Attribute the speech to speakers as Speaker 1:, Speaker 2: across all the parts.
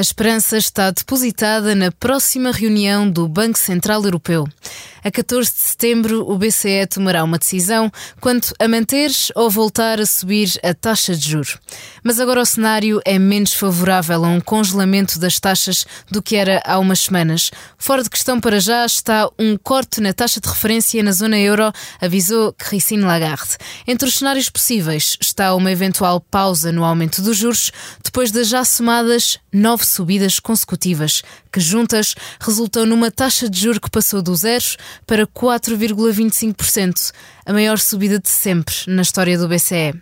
Speaker 1: A esperança está depositada na próxima reunião do Banco Central Europeu. A 14 de setembro, o BCE tomará uma decisão quanto a manter ou voltar a subir a taxa de juros. Mas agora o cenário é menos favorável a um congelamento das taxas do que era há umas semanas. Fora de questão para já está um corte na taxa de referência na zona euro, avisou Christine Lagarde. Entre os cenários possíveis está uma eventual pausa no aumento dos juros, depois das já somadas nove subidas consecutivas, que juntas resultam numa taxa de juros que passou do zero para 4,25%, a maior subida de sempre na história do BCE.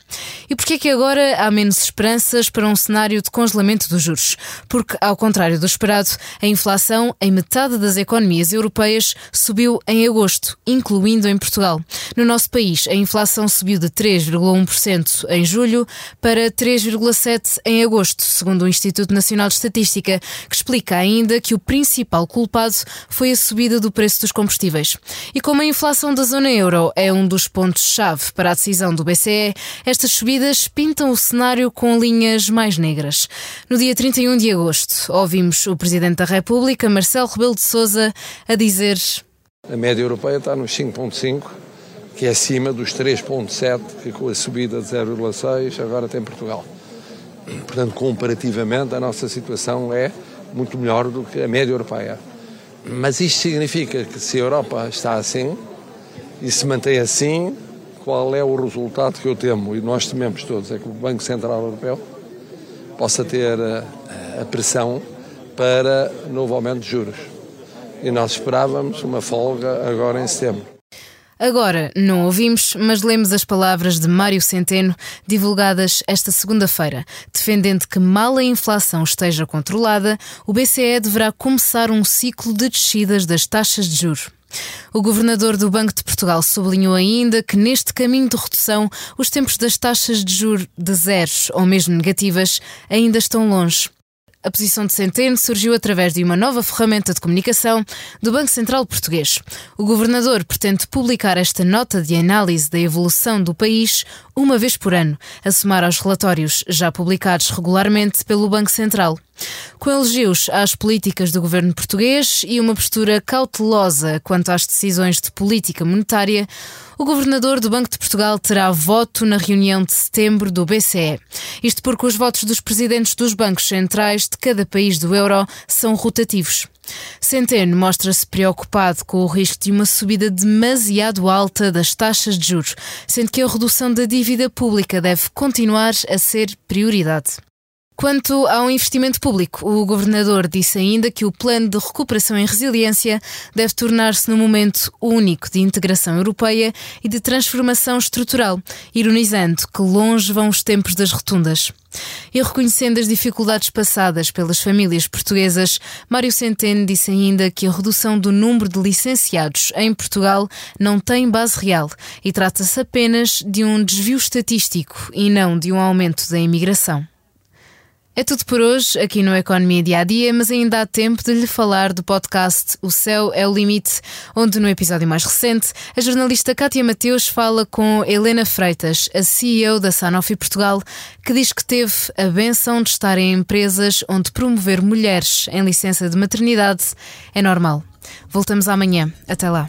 Speaker 1: E porquê é que agora há menos esperanças para um cenário de congelamento dos juros? Porque, ao contrário do esperado, a inflação em metade das economias europeias subiu em agosto, incluindo em Portugal. No nosso país, a inflação subiu de 3,1% em julho para 3,7% em agosto, segundo o Instituto Nacional de Estatística, que explica ainda que o principal culpado foi a subida do preço dos combustíveis. E como a inflação da zona euro é um dos pontos-chave para a decisão do BCE, estas subidas pintam o cenário com linhas mais negras. No dia 31 de agosto, ouvimos o Presidente da República, Marcelo Rebelo de Sousa, a dizer:
Speaker 2: A média europeia está nos 5,5, que é acima dos 3,7, que com a subida de 0,6 agora tem Portugal. Portanto, comparativamente, a nossa situação é muito melhor do que a média europeia. Mas isto significa que se a Europa está assim e se mantém assim, qual é o resultado que eu temo e nós tememos todos? É que o Banco Central Europeu possa ter a, a pressão para novo aumento de juros. E nós esperávamos uma folga agora em setembro.
Speaker 1: Agora, não ouvimos, mas lemos as palavras de Mário Centeno, divulgadas esta segunda-feira, defendendo que, mal a inflação esteja controlada, o BCE deverá começar um ciclo de descidas das taxas de juros. O governador do Banco de Portugal sublinhou ainda que neste caminho de redução os tempos das taxas de juros de zeros ou mesmo negativas ainda estão longe. A posição de Centeno surgiu através de uma nova ferramenta de comunicação do Banco Central Português. O governador pretende publicar esta nota de análise da evolução do país uma vez por ano, a somar aos relatórios já publicados regularmente pelo Banco Central. Com elogios às políticas do governo português e uma postura cautelosa quanto às decisões de política monetária, o governador do Banco de Portugal terá voto na reunião de setembro do BCE. Isto porque os votos dos presidentes dos bancos centrais de cada país do euro são rotativos. Centeno mostra-se preocupado com o risco de uma subida demasiado alta das taxas de juros, sendo que a redução da dívida pública deve continuar a ser prioridade. Quanto ao investimento público, o governador disse ainda que o plano de recuperação e resiliência deve tornar-se num momento único de integração europeia e de transformação estrutural, ironizando que longe vão os tempos das rotundas. E reconhecendo as dificuldades passadas pelas famílias portuguesas, Mário Centeno disse ainda que a redução do número de licenciados em Portugal não tem base real e trata-se apenas de um desvio estatístico e não de um aumento da imigração. É tudo por hoje aqui no Economia Dia a Dia, mas ainda há tempo de lhe falar do podcast O Céu é o Limite, onde no episódio mais recente a jornalista Cátia Mateus fala com Helena Freitas, a CEO da Sanofi Portugal, que diz que teve a benção de estar em empresas onde promover mulheres em licença de maternidade é normal. Voltamos amanhã. Até lá.